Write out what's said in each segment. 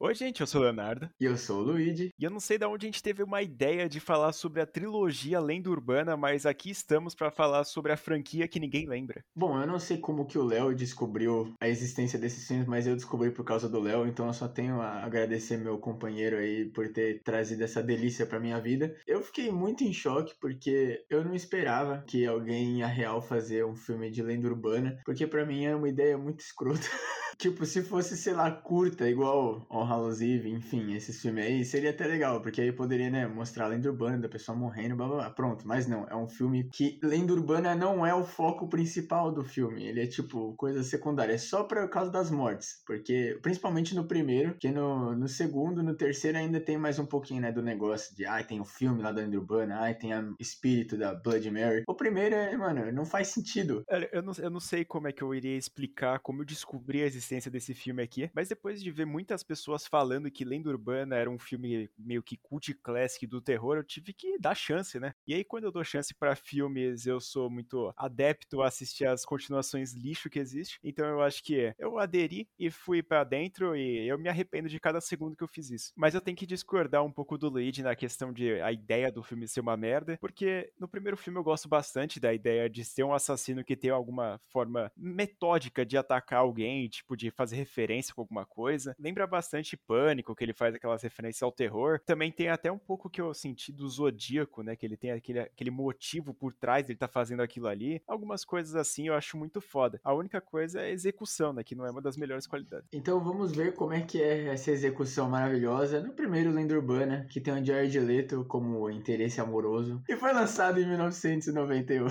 Oi, gente, eu sou o Leonardo. E eu sou o Luigi. E eu não sei de onde a gente teve uma ideia de falar sobre a trilogia Lenda Urbana, mas aqui estamos para falar sobre a franquia que ninguém lembra. Bom, eu não sei como que o Léo descobriu a existência desses filmes, mas eu descobri por causa do Léo, então eu só tenho a agradecer meu companheiro aí por ter trazido essa delícia para minha vida. Eu fiquei muito em choque porque eu não esperava que alguém ia real fazer um filme de lenda urbana, porque para mim era uma ideia muito escrota. Tipo, se fosse, sei lá, curta, igual On Hallows Eve, enfim, esses filmes aí, seria até legal, porque aí poderia, né, mostrar a lenda urbana da pessoa morrendo, blá blá blá. Pronto, mas não, é um filme que lenda urbana não é o foco principal do filme. Ele é, tipo, coisa secundária. É só por causa das mortes. Porque, principalmente no primeiro, que no, no segundo, no terceiro ainda tem mais um pouquinho, né, do negócio de, ai, tem o filme lá da lenda urbana, ai, tem o espírito da Blood Mary. O primeiro é, mano, não faz sentido. Eu não, eu não sei como é que eu iria explicar como eu descobri a existência existência desse filme aqui, mas depois de ver muitas pessoas falando que Lenda Urbana era um filme meio que cult classic do terror, eu tive que dar chance, né? E aí quando eu dou chance para filmes, eu sou muito adepto a assistir as continuações lixo que existe, então eu acho que eu aderi e fui para dentro e eu me arrependo de cada segundo que eu fiz isso. Mas eu tenho que discordar um pouco do Lead na questão de a ideia do filme ser uma merda, porque no primeiro filme eu gosto bastante da ideia de ser um assassino que tem alguma forma metódica de atacar alguém, tipo de fazer referência com alguma coisa. Lembra bastante Pânico, que ele faz aquelas referências ao terror. Também tem até um pouco que eu senti do Zodíaco, né? Que ele tem aquele, aquele motivo por trás dele tá fazendo aquilo ali. Algumas coisas assim eu acho muito foda. A única coisa é a execução, né? Que não é uma das melhores qualidades. Então vamos ver como é que é essa execução maravilhosa no primeiro Lenda Urbana, que tem o Jared Leto como interesse amoroso. E foi lançado em 1998.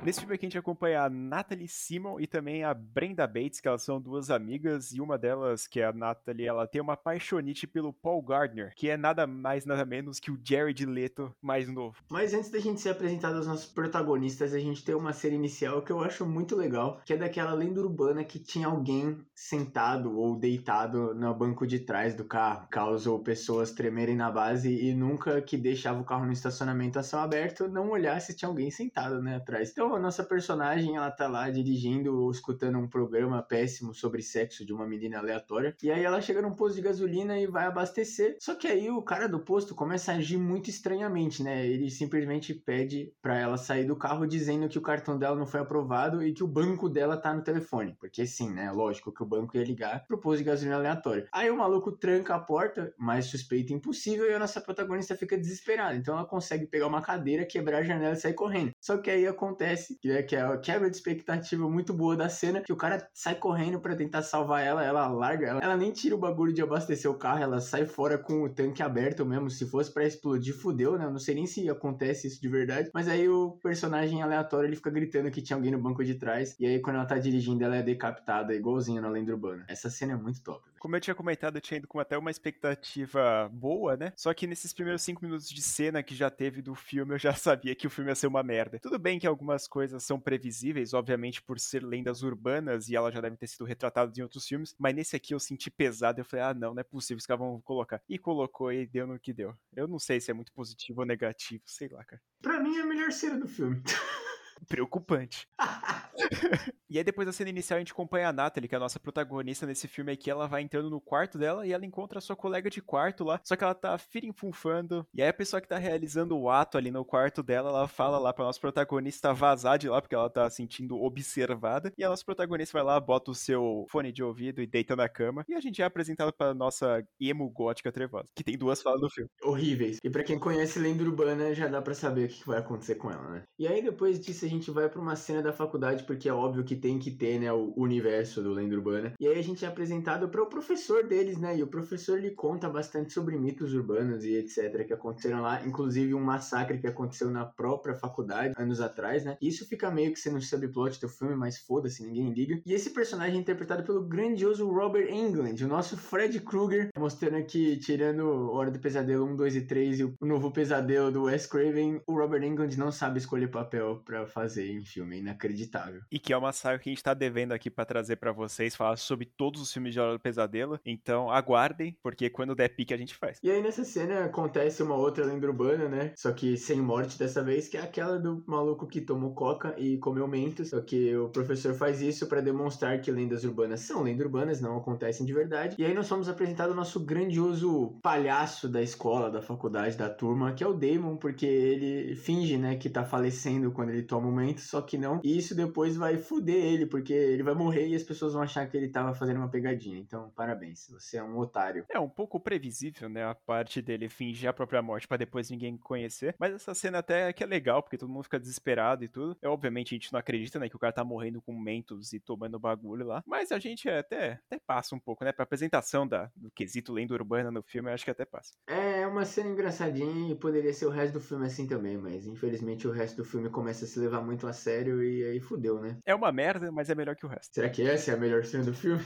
Nesse filme aqui a gente acompanha a Natalie Simon e também a Brenda Bates, que elas são duas amigas, e uma delas, que é a Natalie, ela tem uma paixonite pelo Paul Gardner, que é nada mais, nada menos que o Jared Leto mais novo. Mas antes da gente ser apresentado aos nossos protagonistas, a gente tem uma cena inicial que eu acho muito legal, que é daquela lenda urbana que tinha alguém sentado ou deitado no banco de trás do carro, causou pessoas tremerem na base e nunca que deixava o carro no estacionamento a céu aberto não olhar se tinha alguém sentado, né, atrás. Então, nossa personagem, ela tá lá dirigindo ou escutando um programa péssimo sobre sexo de uma menina aleatória. E aí ela chega num posto de gasolina e vai abastecer. Só que aí o cara do posto começa a agir muito estranhamente, né? Ele simplesmente pede para ela sair do carro dizendo que o cartão dela não foi aprovado e que o banco dela tá no telefone. Porque sim, né? Lógico que o banco ia ligar pro posto de gasolina aleatório. Aí o maluco tranca a porta, mais suspeito impossível, e a nossa protagonista fica desesperada. Então ela consegue pegar uma cadeira, quebrar a janela e sair correndo. Só que aí acontece acontece, que é, que é a quebra de expectativa muito boa da cena, que o cara sai correndo para tentar salvar ela, ela larga, ela, ela nem tira o bagulho de abastecer o carro, ela sai fora com o tanque aberto mesmo, se fosse para explodir, fudeu, né? Eu não sei nem se acontece isso de verdade, mas aí o personagem aleatório, ele fica gritando que tinha alguém no banco de trás, e aí quando ela tá dirigindo, ela é decapitada, igualzinho na lenda urbana. Essa cena é muito top. Como eu tinha comentado, eu tinha ido com até uma expectativa boa, né? Só que nesses primeiros cinco minutos de cena que já teve do filme, eu já sabia que o filme ia ser uma merda. Tudo bem que algumas coisas são previsíveis, obviamente por ser lendas urbanas e elas já devem ter sido retratadas em outros filmes, mas nesse aqui eu senti pesado, eu falei, ah não, não é possível, os caras vão colocar. E colocou e deu no que deu. Eu não sei se é muito positivo ou negativo, sei lá, cara. Pra mim é a melhor cena do filme. Preocupante. e aí depois da cena inicial a gente acompanha a Natalie, que é a nossa protagonista nesse filme aqui, ela vai entrando no quarto dela e ela encontra a sua colega de quarto lá, só que ela tá firinfunfando, e aí a pessoa que tá realizando o ato ali no quarto dela, ela fala lá pra nossa protagonista vazar de lá, porque ela tá sentindo observada, e a nossa protagonista vai lá, bota o seu fone de ouvido e deita na cama, e a gente é apresentado pra nossa emo gótica trevosa, que tem duas falas no filme. Horríveis. E para quem conhece Lenda Urbana, já dá para saber o que vai acontecer com ela, né? E aí depois disso a gente vai pra uma cena da faculdade, porque é óbvio que tem que ter, né, o universo do Lenda Urbana. E aí a gente é apresentado para o professor deles, né, e o professor lhe conta bastante sobre mitos urbanos e etc que aconteceram lá, inclusive um massacre que aconteceu na própria faculdade anos atrás, né. Isso fica meio que sendo um subplot do filme, mas foda-se, ninguém liga. E esse personagem é interpretado pelo grandioso Robert Englund, o nosso Fred Krueger, mostrando aqui, tirando Hora do Pesadelo 1, 2 e 3 e o novo pesadelo do Wes Craven, o Robert Englund não sabe escolher papel para fazer em filme, é inacreditável. E que é uma saga que a gente tá devendo aqui para trazer para vocês, falar sobre todos os filmes de Hora do Pesadelo. Então aguardem, porque quando der pique a gente faz. E aí nessa cena acontece uma outra lenda urbana, né? Só que sem morte dessa vez, que é aquela do maluco que tomou coca e comeu mentos. Só que o professor faz isso para demonstrar que lendas urbanas são lendas urbanas, não acontecem de verdade. E aí nós somos apresentados o nosso grandioso palhaço da escola, da faculdade, da turma, que é o Damon, porque ele finge, né, que tá falecendo quando ele toma o mento, só que não. E isso depois vai fuder ele, porque ele vai morrer e as pessoas vão achar que ele tava fazendo uma pegadinha. Então, parabéns, você é um otário. É um pouco previsível, né, a parte dele fingir a própria morte para depois ninguém conhecer. Mas essa cena até que é legal, porque todo mundo fica desesperado e tudo. É, obviamente a gente não acredita, né, que o cara tá morrendo com mentos e tomando bagulho lá. Mas a gente até, até passa um pouco, né, pra apresentação da, do quesito lenda urbana no filme, eu acho que até passa. É uma cena engraçadinha e poderia ser o resto do filme assim também, mas infelizmente o resto do filme começa a se levar muito a sério e aí fudeu, né? É uma merda, mas é melhor que o resto. Será que essa é a melhor cena do filme?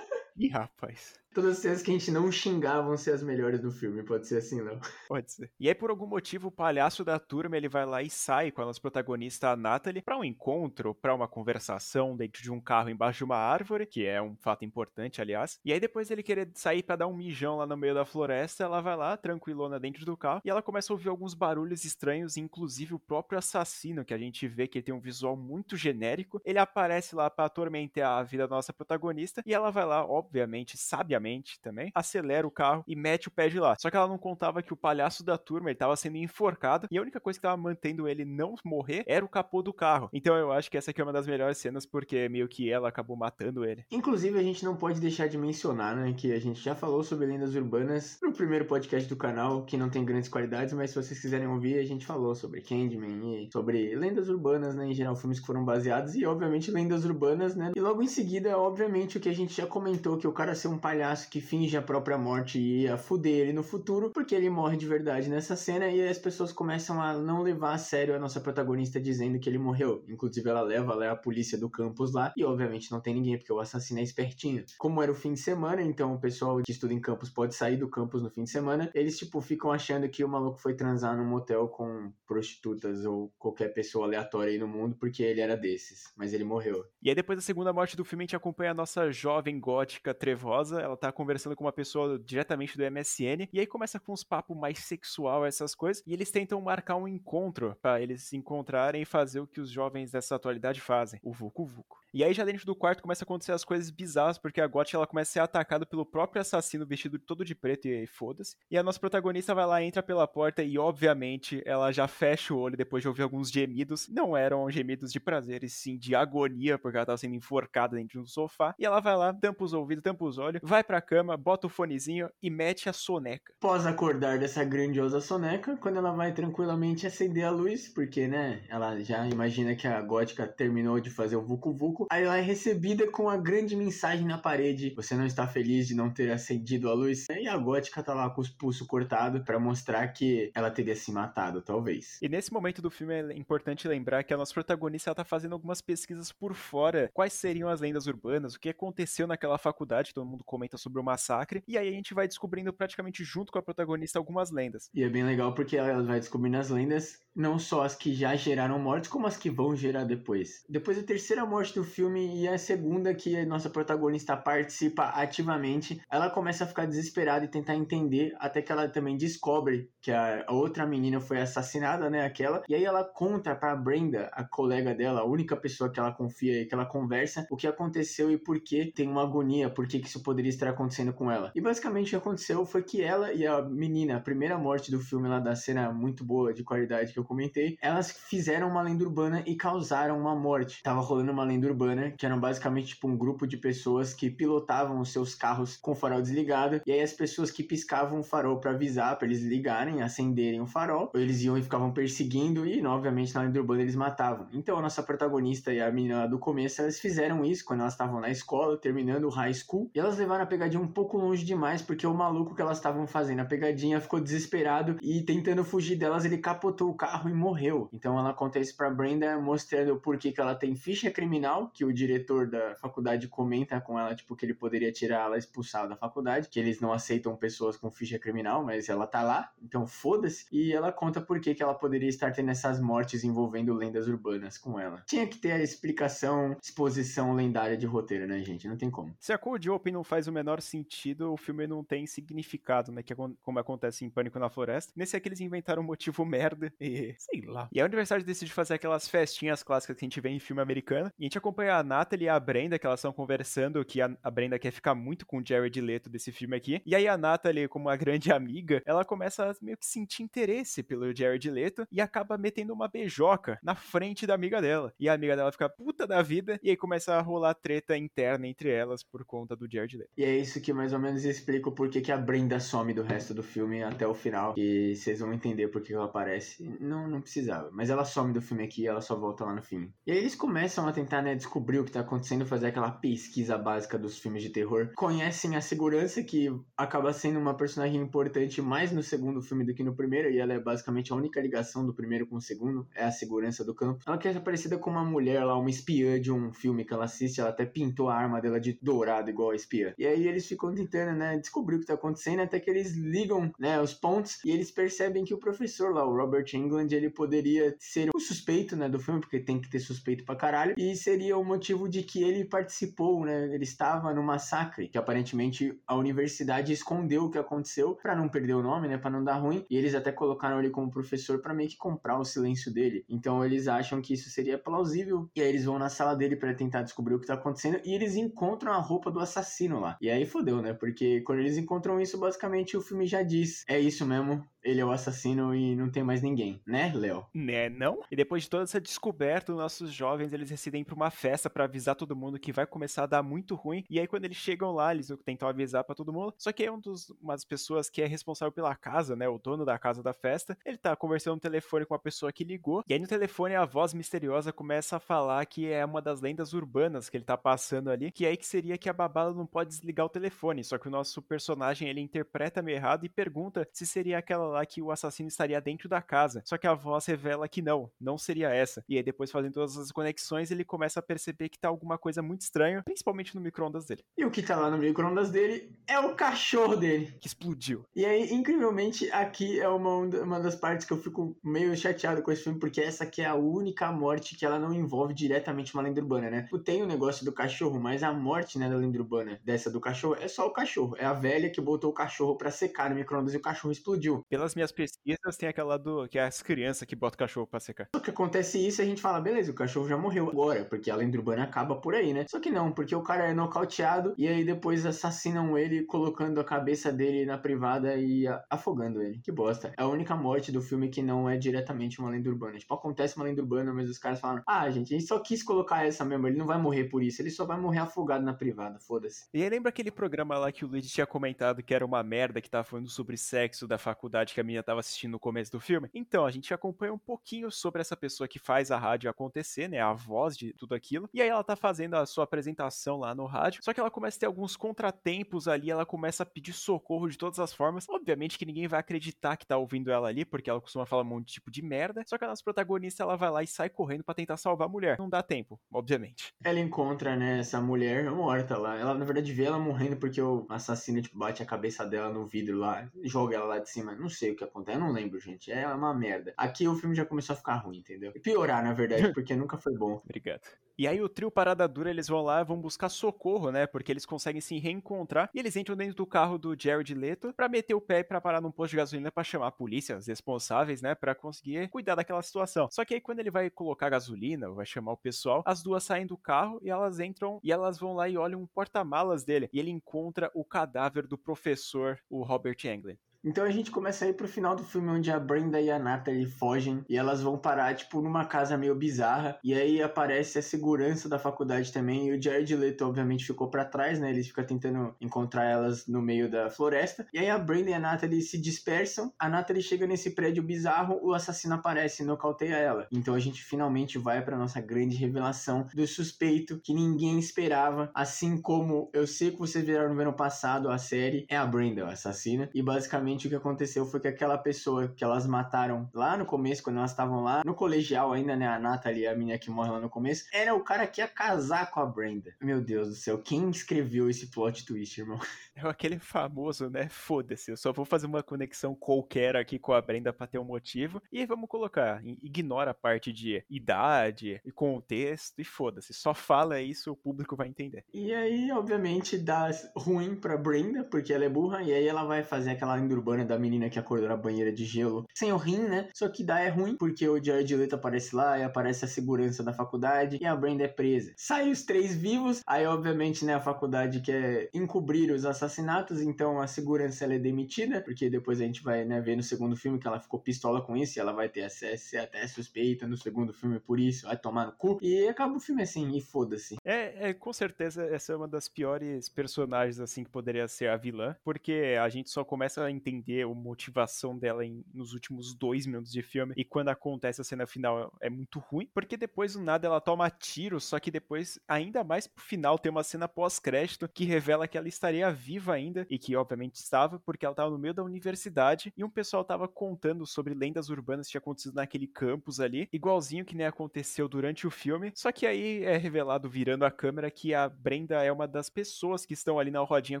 Ih, rapaz. Todas as cenas que a gente não xingar vão ser as melhores do filme, pode ser assim, não? Pode ser. E aí, por algum motivo, o palhaço da turma ele vai lá e sai com a nossa protagonista, a Natalie, pra um encontro, pra uma conversação dentro de um carro embaixo de uma árvore, que é um fato importante, aliás. E aí, depois ele querer sair para dar um mijão lá no meio da floresta, ela vai lá, tranquilona dentro do carro, e ela começa a ouvir alguns barulhos estranhos, inclusive o próprio assassino, que a gente vê que tem um visual muito genérico. Ele aparece lá para atormentar a vida da nossa protagonista, e ela vai lá, obviamente, sabiamente também, acelera o carro e mete o pé de lá. Só que ela não contava que o palhaço da turma estava sendo enforcado e a única coisa que estava mantendo ele não morrer era o capô do carro. Então eu acho que essa aqui é uma das melhores cenas porque meio que ela acabou matando ele. Inclusive a gente não pode deixar de mencionar, né, que a gente já falou sobre lendas urbanas no primeiro podcast do canal, que não tem grandes qualidades, mas se vocês quiserem ouvir, a gente falou sobre Candyman e sobre lendas urbanas, né, em geral filmes que foram baseados e obviamente lendas urbanas, né? E logo em seguida, obviamente, o que a gente já comentou que o cara ser um palhaço que finge a própria morte e ia fuder ele no futuro, porque ele morre de verdade nessa cena e as pessoas começam a não levar a sério a nossa protagonista dizendo que ele morreu. Inclusive ela leva lá a polícia do campus lá e obviamente não tem ninguém porque o assassino é espertinho. Como era o fim de semana, então o pessoal que estuda em campus pode sair do campus no fim de semana, eles tipo ficam achando que o maluco foi transar num motel com prostitutas ou qualquer pessoa aleatória aí no mundo porque ele era desses, mas ele morreu. E aí depois da segunda morte do filme a gente acompanha a nossa jovem gótica trevosa, ela tá conversando com uma pessoa diretamente do MSN, e aí começa com uns papos mais sexual, essas coisas, e eles tentam marcar um encontro para eles se encontrarem e fazer o que os jovens dessa atualidade fazem, o Vucu Vucu. E aí já dentro do quarto começa a acontecer as coisas bizarras, porque a Got ela começa a ser atacada pelo próprio assassino vestido todo de preto e foda-se. E a nossa protagonista vai lá, entra pela porta e obviamente ela já fecha o olho depois de ouvir alguns gemidos. Não eram gemidos de prazer, e sim de agonia, porque ela tava sendo enforcada dentro do sofá. E ela vai lá, tampa os ouvidos, tampa os olhos, vai pra cama, bota o fonezinho e mete a soneca. Após acordar dessa grandiosa soneca, quando ela vai tranquilamente acender a luz, porque, né, ela já imagina que a gótica terminou de fazer o vucu vucu, aí ela é recebida com a grande mensagem na parede: Você não está feliz de não ter acendido a luz? E a gótica tá lá com os pulsos cortados para mostrar que ela teria se matado, talvez. E nesse momento do filme é importante lembrar que a nossa protagonista tá fazendo algumas pesquisas por fora. Quais seriam as lendas urbanas? O que aconteceu naquela faculdade? Todo mundo comenta sobre o massacre. E aí a gente vai descobrindo praticamente junto com a protagonista algumas lendas. E é bem legal porque ela vai descobrindo as lendas, não só as que já geraram mortes, como as que vão gerar depois. Depois da terceira morte do filme e a segunda que a nossa protagonista participa ativamente, ela começa a ficar desesperada e tentar entender, até que ela também descobre que a outra menina foi assassinada, né, aquela, e aí ela conta para Brenda, a colega dela, a única pessoa que ela confia e que ela conversa, o que aconteceu e por que tem uma agonia, por que isso poderia estar acontecendo com ela. E basicamente o que aconteceu foi que ela e a menina, a primeira morte do filme lá da cena muito boa de qualidade que eu comentei, elas fizeram uma lenda urbana e causaram uma morte. Tava rolando uma lenda urbana que eram basicamente tipo um grupo de pessoas que pilotavam os seus carros com o farol desligado e aí as pessoas que piscavam o farol para avisar para eles ligarem, acenderem o farol, eles iam e ficavam perseguindo e obviamente na lenda urbana eles matavam. Então a nossa protagonista e a menina do começo, elas fizeram isso quando elas estavam na escola, terminando o high school, e elas levaram a pegadinha um pouco longe demais porque o maluco que elas estavam fazendo a pegadinha ficou desesperado e tentando fugir delas, ele capotou o carro e morreu. Então ela conta isso pra Brenda, mostrando por que, que ela tem ficha criminal que o diretor da faculdade comenta com ela, tipo, que ele poderia tirar ela expulsada da faculdade, que eles não aceitam pessoas com ficha criminal, mas ela tá lá, então foda-se. E ela conta por que, que ela poderia estar tendo essas mortes envolvendo lendas urbanas com ela. Tinha que ter a explicação, exposição lendária de roteiro, né, gente? Não tem como. Se a Cold Open não faz o menor sentido, o filme não tem significado, né? Que é como acontece em Pânico na Floresta. Nesse aqui eles inventaram um motivo merda e sei lá. E a Universidade decide fazer aquelas festinhas clássicas que a gente vê em filme americano. E a gente acompanha a Natalie e a Brenda, que elas estão conversando, que a, a Brenda quer ficar muito com o Jared Leto desse filme aqui. E aí a Natalie, como uma grande amiga, ela começa a meio que sentir interesse pelo Jared Leto e acaba metendo uma beijoca na frente da amiga dela. E a amiga dela fica puta da vida e aí começa a rolar treta interna entre elas por conta do Jared Leto. E é isso que mais ou menos explica o porquê que a Brenda some do resto do filme até o final. E vocês vão entender por que ela aparece. Não, não precisava. Mas ela some do filme aqui e ela só volta lá no fim. E aí eles começam a tentar, né, descobrir o que tá acontecendo, fazer aquela pesquisa básica dos filmes de terror. Conhecem a segurança, que acaba sendo uma personagem importante mais no segundo filme do que no primeiro. E ela é basicamente a única ligação do primeiro com o segundo. É a segurança do campo. Ela quer ser parecida com uma mulher lá, uma espiã de um filme que ela assiste. Ela até pintou a arma dela de dourado, igual a espiã. E aí eles ficam tentando, né, descobrir o que tá acontecendo, até que eles ligam, né, os pontos e eles percebem que o professor lá, o Robert England, ele poderia ser o suspeito, né, do filme, porque tem que ter suspeito pra caralho, e seria o motivo de que ele participou, né, ele estava no massacre, que aparentemente a universidade escondeu o que aconteceu para não perder o nome, né, para não dar ruim, e eles até colocaram ele como professor para meio que comprar o silêncio dele. Então eles acham que isso seria plausível, e aí eles vão na sala dele para tentar descobrir o que tá acontecendo, e eles encontram a roupa do assassino lá. E aí fodeu, né, porque quando eles encontram isso, basicamente o filme já diz, é isso mesmo, ele é o assassino e não tem mais ninguém, né, Léo? Né, não? E depois de toda essa descoberta, os nossos jovens, eles decidem ir pra uma festa para avisar todo mundo que vai começar a dar muito ruim. E aí quando eles chegam lá, eles tentam avisar para todo mundo. Só que aí um dos umas pessoas que é responsável pela casa, né, o dono da casa da festa, ele tá conversando no telefone com uma pessoa que ligou. E aí no telefone a voz misteriosa começa a falar que é uma das lendas urbanas que ele tá passando ali, que é aí que seria que a babala não pode desligar o telefone. Só que o nosso personagem, ele interpreta meio errado e pergunta se seria aquela lá que o assassino estaria dentro da casa. Só que a voz revela que não, não seria essa. E aí depois fazendo todas as conexões, ele começa a perceber que tá alguma coisa muito estranha, principalmente no micro-ondas dele. E o que tá lá no micro-ondas dele é o cachorro dele. Que explodiu. E aí, incrivelmente, aqui é uma, uma das partes que eu fico meio chateado com esse filme, porque essa aqui é a única morte que ela não envolve diretamente uma lenda urbana, né? Tipo, tem o negócio do cachorro, mas a morte, né, da lenda urbana, dessa do cachorro, é só o cachorro. É a velha que botou o cachorro para secar no micro-ondas e o cachorro explodiu. Pelas minhas pesquisas, tem aquela do que é as crianças que botam o cachorro pra secar. Só que acontece isso e a gente fala, beleza, o cachorro já morreu agora, porque a lenda urbana acaba por aí, né? Só que não, porque o cara é nocauteado e aí depois assassinam ele colocando a cabeça dele na privada e afogando ele. Que bosta. É a única morte do filme que não é diretamente uma lenda urbana. Tipo, acontece uma lenda urbana, mas os caras falam, ah, gente, a gente só quis colocar essa mesmo, ele não vai morrer por isso, ele só vai morrer afogado na privada, foda-se. E aí lembra aquele programa lá que o Luigi tinha comentado que era uma merda, que tava falando sobre sexo da faculdade que a menina tava assistindo no começo do filme? Então, a gente acompanha um pouquinho sobre essa pessoa que faz a rádio acontecer, né? A voz de tudo aquilo. E aí ela tá fazendo a sua apresentação lá no rádio. Só que ela começa a ter alguns contratempos ali, ela começa a pedir socorro de todas as formas. Obviamente que ninguém vai acreditar que tá ouvindo ela ali, porque ela costuma falar um monte de tipo de merda. Só que a nossa protagonista, ela vai lá e sai correndo para tentar salvar a mulher. Não dá tempo, obviamente. Ela encontra, né, essa mulher morta lá. Ela, na verdade, vê ela morrendo porque o assassino, tipo, bate a cabeça dela no vidro lá, joga ela lá de cima. Não sei o que acontece, eu não lembro, gente. É uma merda. Aqui o filme já começou a ficar ruim, entendeu? E piorar, na verdade, porque nunca foi bom. Obrigado. E aí o trio Parada Dura, eles vão lá, vão buscar socorro, né? Porque eles conseguem se reencontrar. E eles entram dentro do carro do Jared Leto pra meter o pé pra parar num posto de gasolina pra chamar a polícia, os responsáveis, né? Pra conseguir cuidar daquela situação. Só que aí quando ele vai colocar gasolina, vai chamar o pessoal, as duas saem do carro e elas entram e elas vão lá e olham um porta-malas dele. E ele encontra o cadáver do professor, o Robert Englund. Então a gente começa a ir pro final do filme onde a Brenda e a Natalie fogem e elas vão parar, tipo, numa casa meio bizarra. E aí aparece a segurança da faculdade também. E o Jared Leto, obviamente, ficou para trás, né? Eles ficam tentando encontrar elas no meio da floresta. E aí a Brenda e a Natalie se dispersam. A Natalie chega nesse prédio bizarro, o assassino aparece e nocauteia ela. Então a gente finalmente vai pra nossa grande revelação do suspeito que ninguém esperava. Assim como eu sei que vocês viram no ano passado a série, é a Brenda, a assassina. E basicamente basicamente o que aconteceu foi que aquela pessoa que elas mataram lá no começo, quando elas estavam lá no colegial ainda, né? A Natalie, a menina que morre lá no começo, era o cara que ia casar com a Brenda. Meu Deus do céu, quem escreveu esse plot twist, irmão? É aquele famoso, né? Foda-se, eu só vou fazer uma conexão qualquer aqui com a Brenda pra ter um motivo. E vamos colocar, ignora a parte de idade e contexto e foda-se. Só fala isso, o público vai entender. E aí, obviamente, dá ruim pra Brenda, porque ela é burra, e aí ela vai fazer aquela urbana da menina que acordou na banheira de gelo sem o rim, né? Só que dá é ruim, porque o Jared Leto aparece lá e aparece a segurança da faculdade e a Brenda é presa. Sai os três vivos, aí obviamente, né, a faculdade quer encobrir os assassinatos, então a segurança ela é demitida, porque depois a gente vai, né, ver no segundo filme que ela ficou pistola com isso e ela vai ter acesso até suspeita no segundo filme por isso, vai tomar no cu. E acaba o filme assim, e foda-se. É, é, com certeza essa é uma das piores personagens assim que poderia ser a vilã, porque a gente só começa a entender a motivação dela em, nos últimos dois minutos de filme e quando acontece a cena final é muito ruim, porque depois do nada ela toma tiro, só que depois, ainda mais pro final, tem uma cena pós-crédito que revela que ela estaria viva ainda e que obviamente estava, porque ela estava no meio da universidade e um pessoal estava contando sobre lendas urbanas que tinha acontecido naquele campus ali, igualzinho que nem aconteceu durante o filme, só que aí é revelado virando a câmera que a Brenda é uma das pessoas que estão ali na rodinha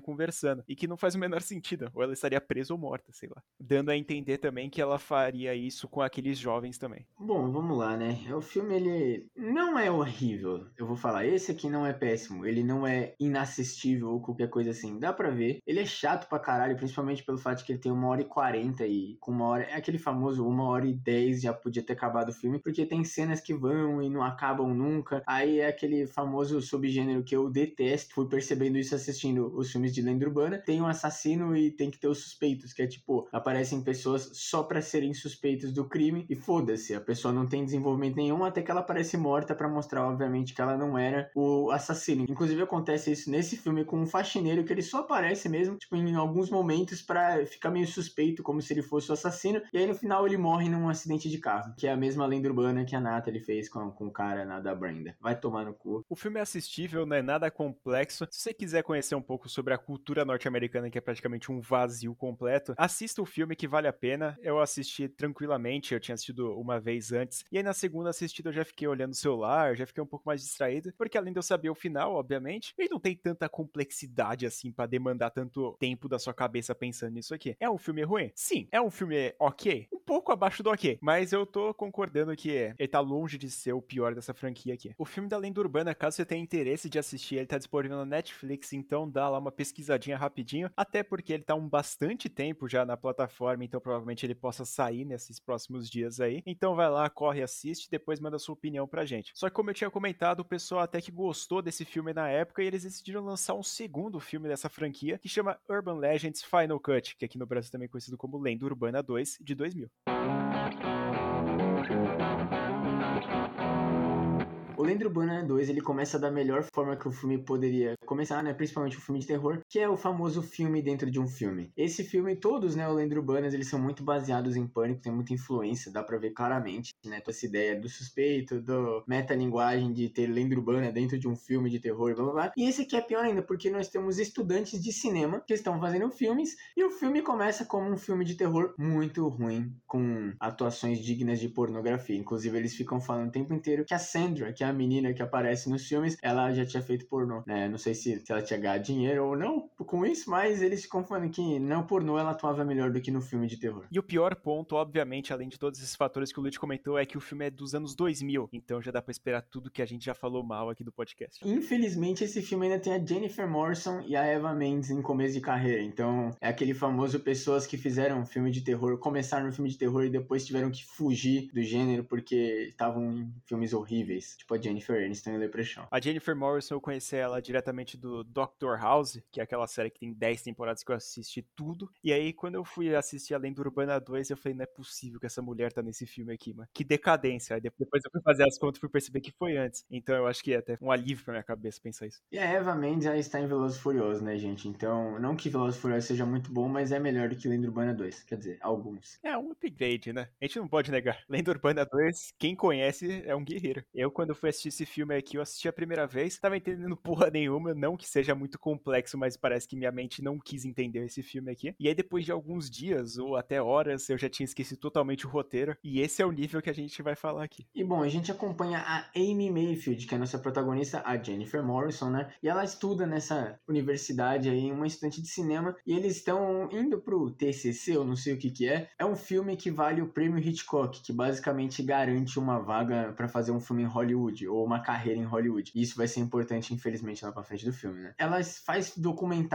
conversando e que não faz o menor sentido, ou ela estaria presa ou morta, sei lá. Dando a entender também que ela faria isso com aqueles jovens também. Bom, vamos lá, né? O filme ele não é horrível. Eu vou falar, esse aqui não é péssimo, ele não é inassistível ou qualquer coisa assim. Dá pra ver. Ele é chato pra caralho, principalmente pelo fato de que ele tem uma hora e quarenta e com uma hora. É aquele famoso uma hora e dez já podia ter acabado o filme, porque tem cenas que vão e não acabam nunca. Aí é aquele famoso subgênero que eu detesto. Fui percebendo isso assistindo os filmes de lenda urbana. Tem um assassino e tem que ter os que é tipo, aparecem pessoas só pra serem suspeitos do crime e foda-se, a pessoa não tem desenvolvimento nenhum até que ela aparece morta para mostrar, obviamente, que ela não era o assassino. Inclusive acontece isso nesse filme com um faxineiro que ele só aparece mesmo, tipo, em alguns momentos para ficar meio suspeito, como se ele fosse o assassino. E aí no final ele morre num acidente de carro, que é a mesma lenda urbana que a Natalie fez com, com o cara na da Brenda. Vai tomar no cu. O filme é assistível, não é nada complexo. Se você quiser conhecer um pouco sobre a cultura norte-americana, que é praticamente um vazio completo, assista o filme que vale a pena. Eu assisti tranquilamente, eu tinha assistido uma vez antes. E aí na segunda assistida eu já fiquei olhando o celular, já fiquei um pouco mais distraído, porque além de eu saber o final, obviamente, ele não tem tanta complexidade assim para demandar tanto tempo da sua cabeça pensando nisso aqui. É um filme ruim? Sim. É um filme ok? Um pouco abaixo do ok, mas eu tô concordando que ele tá longe de ser o pior dessa franquia aqui. O filme da Lenda Urbana, caso você tenha interesse de assistir, ele tá disponível na Netflix, então dá lá uma pesquisadinha rapidinho, até porque ele tá um bastante tempo já na plataforma, então provavelmente ele possa sair nesses próximos dias aí. Então vai lá, corre, assiste, depois manda sua opinião pra gente. Só que como eu tinha comentado, o pessoal até que gostou desse filme na época e eles decidiram lançar um segundo filme dessa franquia que chama Urban Legends Final Cut, que aqui no Brasil também é conhecido como Lenda Urbana 2 de 2000. O Lenda Urbana 2, ele começa da melhor forma que o filme poderia começar, né? Principalmente o filme de terror, que é o famoso filme dentro de um filme. Esse filme, todos, né, o Lenda Urbanas, eles são muito baseados em pânico, tem muita influência, dá pra ver claramente, né? Toda essa ideia do suspeito, do metalinguagem de ter lenda urbana dentro de um filme de terror, blá blá blá. E esse aqui é pior ainda, porque nós temos estudantes de cinema que estão fazendo filmes, e o filme começa como um filme de terror muito ruim, com atuações dignas de pornografia. Inclusive, eles ficam falando o tempo inteiro que a Sandra, que é a menina que aparece nos filmes, ela já tinha feito pornô, né? Não sei se, se ela tinha ganhado dinheiro ou não com isso, mas eles ficam falando que não pornô ela atuava melhor do que no filme de terror. E o pior ponto, obviamente, além de todos esses fatores que o Luiz comentou, é que o filme é dos anos 2000, então já dá pra esperar tudo que a gente já falou mal aqui do podcast. Infelizmente, esse filme ainda tem a Jennifer Morrison e a Eva Mendes em começo de carreira, então é aquele famoso pessoas que fizeram filme de terror, começaram no filme de terror e depois tiveram que fugir do gênero porque estavam em filmes horríveis, tipo a Jennifer Aniston em Leprechaun. A Jennifer Morrison, eu conheci ela diretamente do Doctor House, que é aquela série que tem 10 temporadas que eu assisti tudo. E aí, quando eu fui assistir a Lenda Urbana 2, eu falei, não é possível que essa mulher tá nesse filme aqui, mano. Que decadência. Aí depois eu fui fazer as contas e fui perceber que foi antes. Então eu acho que é até um alívio pra minha cabeça pensar isso. E a Eva Mendes já está em Velozes Furiosos, né, gente? Então, não que Velozes Furiosos seja muito bom, mas é melhor do que Lenda Urbana 2. Quer dizer, alguns. É um upgrade, né? A gente não pode negar. Lenda Urbana 2, quem conhece é um guerreiro. Eu, quando fui fui assistir esse filme aqui, eu assisti a primeira vez, tava entendendo porra nenhuma, não que seja muito complexo, mas parece que minha mente não quis entender esse filme aqui. E aí depois de alguns dias ou até horas, eu já tinha esquecido totalmente o roteiro, e esse é o nível que a gente vai falar aqui. E bom, a gente acompanha a Amy Mayfield, que é a nossa protagonista, a Jennifer Morrison, né? E ela estuda nessa universidade aí, uma estudante de cinema, e eles estão indo pro TCC, eu não sei o que que é. É um filme que vale o prêmio Hitchcock, que basicamente garante uma vaga para fazer um filme em Hollywood, ou uma carreira em Hollywood. E isso vai ser importante, infelizmente, lá pra frente do filme, né? Ela faz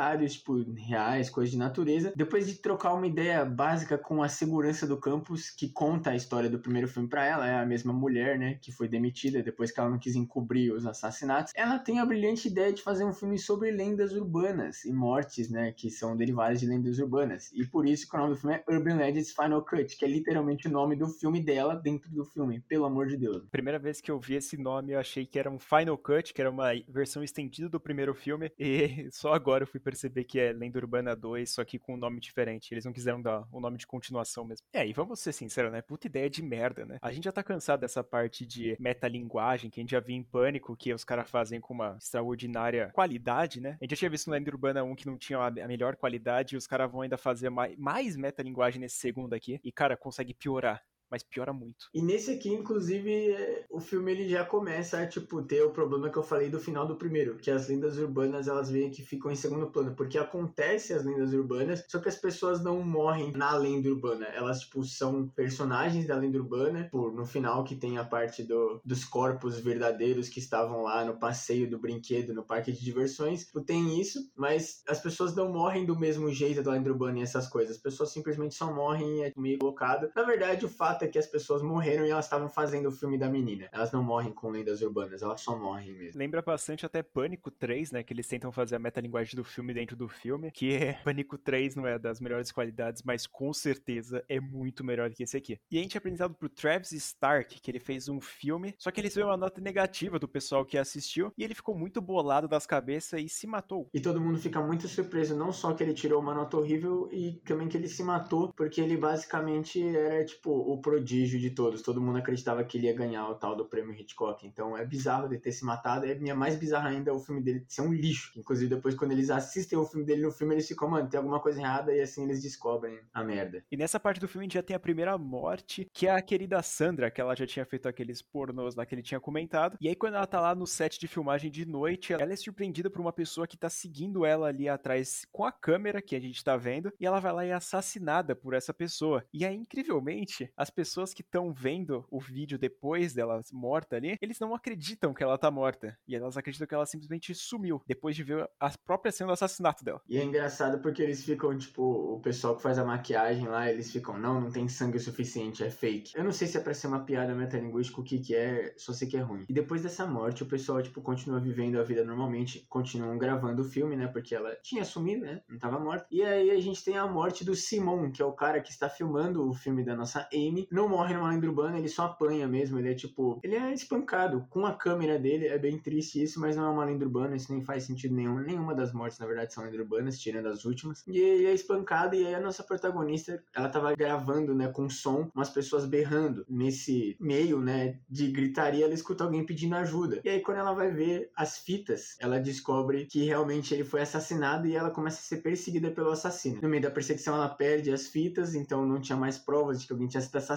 documentários, tipo, reais, coisas de natureza. Depois de trocar uma ideia básica com a segurança do campus, que conta a história do primeiro filme para ela, é a mesma mulher, né, que foi demitida depois que ela não quis encobrir os assassinatos. Ela tem a brilhante ideia de fazer um filme sobre lendas urbanas e mortes, né, que são derivadas de lendas urbanas. E por isso que o nome do filme é Urban Legends Final Cut, que é literalmente o nome do filme dela dentro do filme, pelo amor de Deus. Primeira vez que eu vi esse nome, eu achei que era um Final Cut, que era uma versão estendida do primeiro filme, e só agora eu fui perceber que é Lenda Urbana 2, só que com um nome diferente. Eles não quiseram dar o um nome de continuação mesmo. É, e vamos ser sinceros, né? Puta ideia de merda, né? A gente já tá cansado dessa parte de metalinguagem que a gente já viu em Pânico, que os caras fazem com uma extraordinária qualidade, né? A gente já tinha visto no Lenda Urbana 1 que não tinha a melhor qualidade, e os caras vão ainda fazer mais, mais metalinguagem nesse segundo aqui, e, cara, consegue piorar mas piora muito. E nesse aqui, inclusive, o filme ele já começa a, tipo, ter o problema que eu falei do final do primeiro, que as lendas urbanas, elas veem que ficam em segundo plano, porque acontece as lendas urbanas, só que as pessoas não morrem na lenda urbana, elas, tipo, são personagens da lenda urbana, por no final que tem a parte do, dos corpos verdadeiros que estavam lá no passeio do brinquedo, no parque de diversões, tipo, tem isso, mas as pessoas não morrem do mesmo jeito da lenda urbana e essas coisas, as pessoas simplesmente só morrem e é meio colocado. Na verdade, o fato é que as pessoas morreram e elas estavam fazendo o filme da menina. Elas não morrem com lendas urbanas, elas só morrem mesmo. Lembra bastante até Pânico 3, né? Que eles tentam fazer a metalinguagem do filme dentro do filme. Que é Pânico 3 não é das melhores qualidades, mas com certeza é muito melhor que esse aqui. E a gente é apresentado pro Travis Stark, que ele fez um filme, só que ele recebeu uma nota negativa do pessoal que assistiu, e ele ficou muito bolado das cabeças e se matou. E todo mundo fica muito surpreso, não só que ele tirou uma nota horrível, e também que ele se matou, porque ele basicamente era, tipo, o prodígio de todos. Todo mundo acreditava que ele ia ganhar o tal do prêmio Hitchcock. Então é bizarro ele ter se matado. É minha mais bizarra ainda é o filme dele ser um lixo. Inclusive, depois, quando eles assistem o filme dele no filme, eles ficam, mano, tem alguma coisa errada, e assim eles descobrem a merda. E nessa parte do filme a gente já tem a primeira morte, que é a querida Sandra, que ela já tinha feito aqueles pornôs lá que ele tinha comentado. E aí, quando ela tá lá no set de filmagem de noite, ela é surpreendida por uma pessoa que tá seguindo ela ali atrás com a câmera que a gente tá vendo, e ela vai lá e é assassinada por essa pessoa. E aí, incrivelmente, as pessoas que estão vendo o vídeo depois dela morta ali, eles não acreditam que ela tá morta. E elas acreditam que ela simplesmente sumiu, depois de ver a própria cena do assassinato dela. E é engraçado porque eles ficam, tipo, o pessoal que faz a maquiagem lá, eles ficam, não, não tem sangue o suficiente, é fake. Eu não sei se é pra ser uma piada metalinguística, o que que é, só sei que é ruim. E depois dessa morte, o pessoal, tipo, continua vivendo a vida normalmente, continuam gravando o filme, né, porque ela tinha sumido, né, não tava morta. E aí a gente tem a morte do Simon, que é o cara que está filmando o filme da nossa Amy. Não morre numa lenda urbana, ele só apanha mesmo, ele é tipo, ele é espancado com a câmera dele, é bem triste isso, mas não é uma lenda urbana, isso nem faz sentido nenhum. Nenhuma das mortes, na verdade, são lendas urbanas, tirando as últimas. E ele é espancado, e aí a nossa protagonista, ela tava gravando, né, com som, umas pessoas berrando. Nesse meio, né, de gritaria, ela escuta alguém pedindo ajuda. E aí, quando ela vai ver as fitas, ela descobre que realmente ele foi assassinado e ela começa a ser perseguida pelo assassino. No meio da perseguição, ela perde as fitas, então não tinha mais provas de que alguém tinha sido assassinado,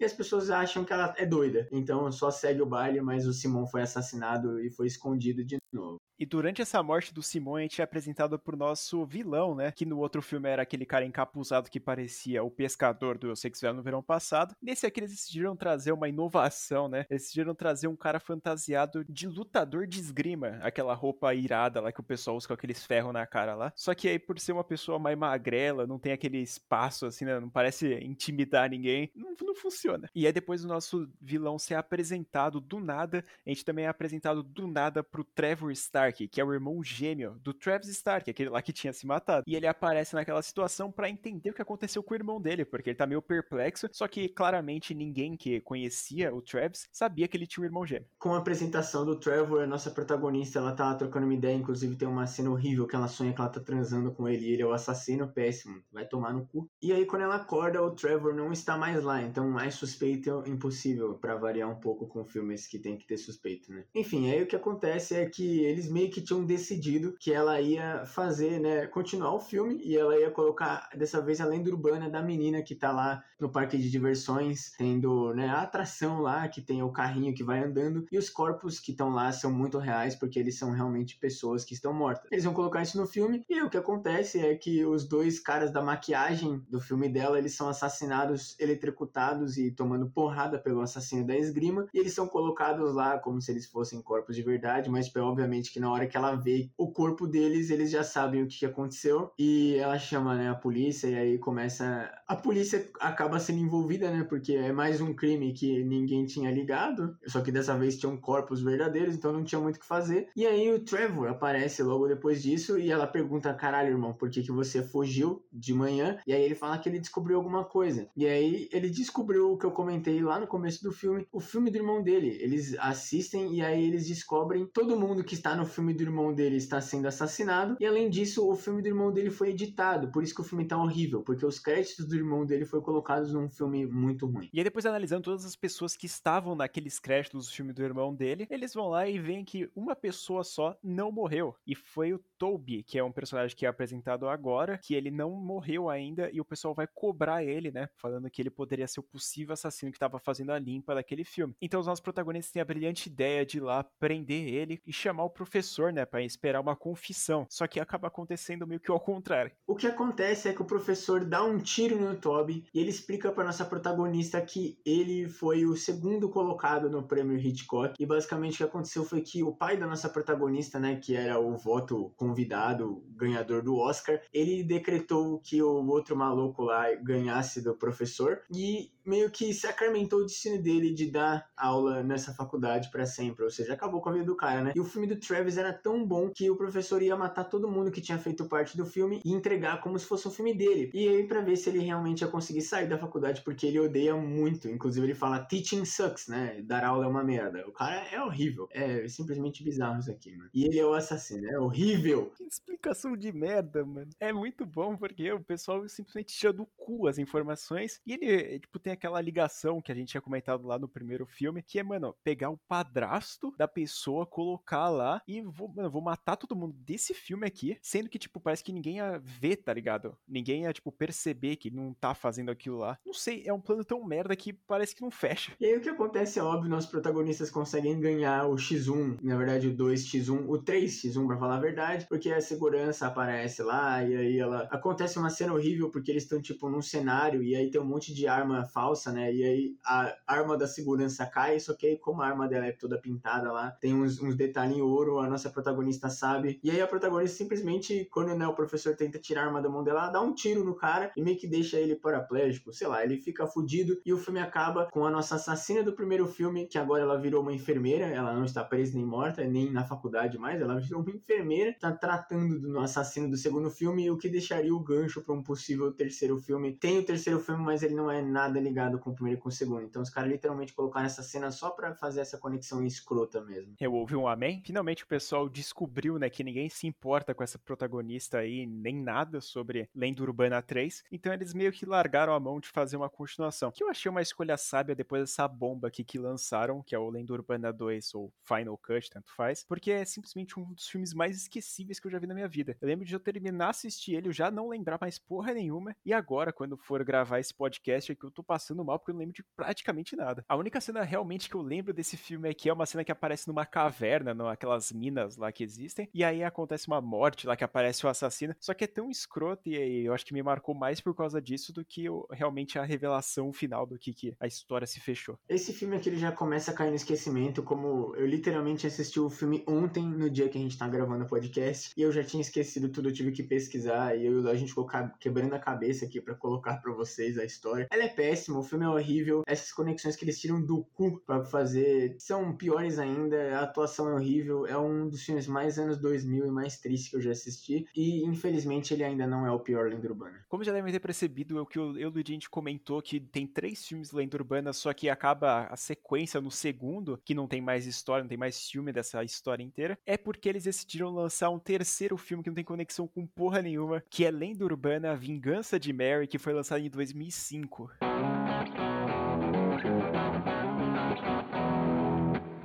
e as pessoas acham que ela é doida. Então só segue o baile, mas o Simon foi assassinado e foi escondido de novo. E durante essa morte do Simon, a gente é apresentado pro nosso vilão, né? Que no outro filme era aquele cara encapuzado que parecia o pescador do Eu Sei Que no verão passado. Nesse aqui eles decidiram trazer uma inovação, né? Eles decidiram trazer um cara fantasiado de lutador de esgrima. Aquela roupa irada lá que o pessoal usa com aqueles ferros na cara lá. Só que aí, por ser uma pessoa mais magrela, não tem aquele espaço assim, né? Não parece intimidar ninguém. Não, não funciona. E aí depois o nosso vilão ser apresentado do nada, a gente também é apresentado do nada pro Trevor Stark Stark, que é o irmão gêmeo do Travis Stark, aquele lá que tinha se matado. E ele aparece naquela situação para entender o que aconteceu com o irmão dele, porque ele tá meio perplexo, só que claramente ninguém que conhecia o Travis sabia que ele tinha um irmão gêmeo. Com a apresentação do Trevor, a nossa protagonista, ela tá trocando uma ideia, inclusive tem uma cena horrível que ela sonha que ela tá transando com ele e ele é o assassino, péssimo, vai tomar no cu. E aí quando ela acorda, o Trevor não está mais lá, então mais suspeito é impossível, para variar um pouco com filmes que tem que ter suspeito, né? Enfim, aí o que acontece é que eles meio que tinham decidido que ela ia fazer, né, continuar o filme e ela ia colocar dessa vez a lenda urbana da menina que tá lá no parque de diversões, tendo, né, a atração lá que tem o carrinho que vai andando e os corpos que estão lá são muito reais porque eles são realmente pessoas que estão mortas. Eles vão colocar isso no filme e o que acontece é que os dois caras da maquiagem do filme dela, eles são assassinados, eletrocutados e tomando porrada pelo assassino da esgrima e eles são colocados lá como se eles fossem corpos de verdade, mas obviamente que na hora que ela vê o corpo deles, eles já sabem o que aconteceu e ela chama, né, a polícia e aí começa a polícia acaba sendo envolvida, né, porque é mais um crime que ninguém tinha ligado, só que dessa vez tinham corpos verdadeiros, então não tinha muito o que fazer. E aí o Trevor aparece logo depois disso e ela pergunta: "Caralho, irmão, por que que você fugiu de manhã?" E aí ele fala que ele descobriu alguma coisa. E aí ele descobriu o que eu comentei lá no começo do filme, o filme do irmão dele. Eles assistem e aí eles descobrem todo mundo que está no filme do irmão dele está sendo assassinado. E além disso, o filme do irmão dele foi editado, por isso que o filme tá horrível, porque os créditos do irmão dele foi colocados num filme muito ruim. E aí depois analisando todas as pessoas que estavam naqueles créditos do filme do irmão dele, eles vão lá e veem que uma pessoa só não morreu. E foi o Toby, que é um personagem que é apresentado agora, que ele não morreu ainda e o pessoal vai cobrar ele, né? Falando que ele poderia ser o possível assassino que estava fazendo a limpa daquele filme. Então os nossos protagonistas têm a brilhante ideia de ir lá prender ele e chamar o professor, né? Pra esperar uma confissão. Só que acaba acontecendo meio que ao contrário. O que acontece é que o professor dá um tiro no Toby e ele explica para nossa protagonista que ele foi o segundo colocado no prêmio Hitchcock. E basicamente o que aconteceu foi que o pai da nossa protagonista, né? Que era o voto convidado, ganhador do Oscar, ele decretou que o outro maluco lá ganhasse do professor e meio que sacramentou o destino dele de dar aula nessa faculdade para sempre, ou seja, acabou com a vida do cara, né? E o filme do Travis era tão bom que o professor ia matar todo mundo que tinha feito parte do filme e entregar como se fosse um filme dele. E aí para ver se ele realmente ia conseguir sair da faculdade porque ele odeia muito, inclusive ele fala teaching sucks, né? Dar aula é uma merda. O cara é horrível. É simplesmente bizarro isso aqui, mano. E ele é o assassino, é horrível. Que explicação de merda, mano. É muito bom porque o pessoal simplesmente tira do cu as informações e ele, tipo, tem aquela ligação que a gente tinha comentado lá no primeiro filme, que é, mano, pegar o padrasto da pessoa, colocar lá e vou, mano, vou matar todo mundo desse filme aqui, sendo que, tipo, parece que ninguém ia ver, tá ligado? Ninguém ia, tipo, perceber que não tá fazendo aquilo lá. Não sei, é um plano tão merda que parece que não fecha. E aí o que acontece é óbvio, nossos protagonistas conseguem ganhar o X1, na verdade o 2X1, o 3X1 pra falar a verdade, porque a segurança aparece lá e aí ela acontece uma cena horrível porque eles estão tipo num cenário e aí tem um monte de arma falsa, né? E aí a arma da segurança cai, só que aí como a arma dela é toda pintada lá, tem uns, uns detalhes em ouro, a nossa protagonista sabe. E aí a protagonista simplesmente, quando né, o professor tenta tirar a arma da mão dela, ela dá um tiro no cara e meio que deixa ele paraplégico, sei lá, ele fica fudido e o filme acaba com a nossa assassina do primeiro filme, que agora ela virou uma enfermeira, ela não está presa nem morta, nem na faculdade mais, ela virou uma enfermeira, tá tratando do assassino do segundo filme, o que deixaria o gancho para um possível terceiro filme. Tem o terceiro filme, mas ele não é nada ligado com o primeiro e com o segundo. Então os caras literalmente colocaram essa cena só para fazer essa conexão escrota mesmo. Eu ouvi um amém. Finalmente o pessoal descobriu, né, que ninguém se importa com essa protagonista aí, nem nada sobre Lenda Urbana 3. Então eles meio que largaram a mão de fazer uma continuação. Que eu achei uma escolha sábia depois dessa bomba aqui que lançaram, que é o Lenda Urbana 2 ou Final Cut, tanto faz, porque é simplesmente um dos filmes mais esquecíveis que eu já vi na minha vida. Eu lembro de eu terminar assistir ele, eu já não lembrar mais porra nenhuma. E agora, quando for gravar esse podcast, é que eu tô passando mal porque eu não lembro de praticamente nada. A única cena realmente que eu lembro desse filme aqui é uma cena que aparece numa caverna, naquelas minas lá que existem, e aí acontece uma morte lá que aparece o assassino. Só que é tão escroto e eu acho que me marcou mais por causa disso do que realmente a revelação final do que, que a história se fechou. Esse filme aqui ele já começa a cair no esquecimento, como eu literalmente assisti o filme ontem, no dia que a gente tá gravando o podcast, e eu já tinha esquecido tudo, eu tive que pesquisar, e eu, a gente ficou quebrando a cabeça aqui para colocar para vocês a história. Ela é péssima o filme é horrível. Essas conexões que eles tiram do cu pra fazer são piores ainda. A atuação é horrível. É um dos filmes mais anos 2000 e mais tristes que eu já assisti. E infelizmente ele ainda não é o pior lenda urbana. Como já devem ter percebido, o que eu, e o Luigi, gente comentou que tem três filmes lenda urbana, só que acaba a sequência no segundo, que não tem mais história, não tem mais filme dessa história inteira, é porque eles decidiram lançar um terceiro filme que não tem conexão com porra nenhuma, que é Lenda Urbana Vingança de Mary, que foi lançado em 2005.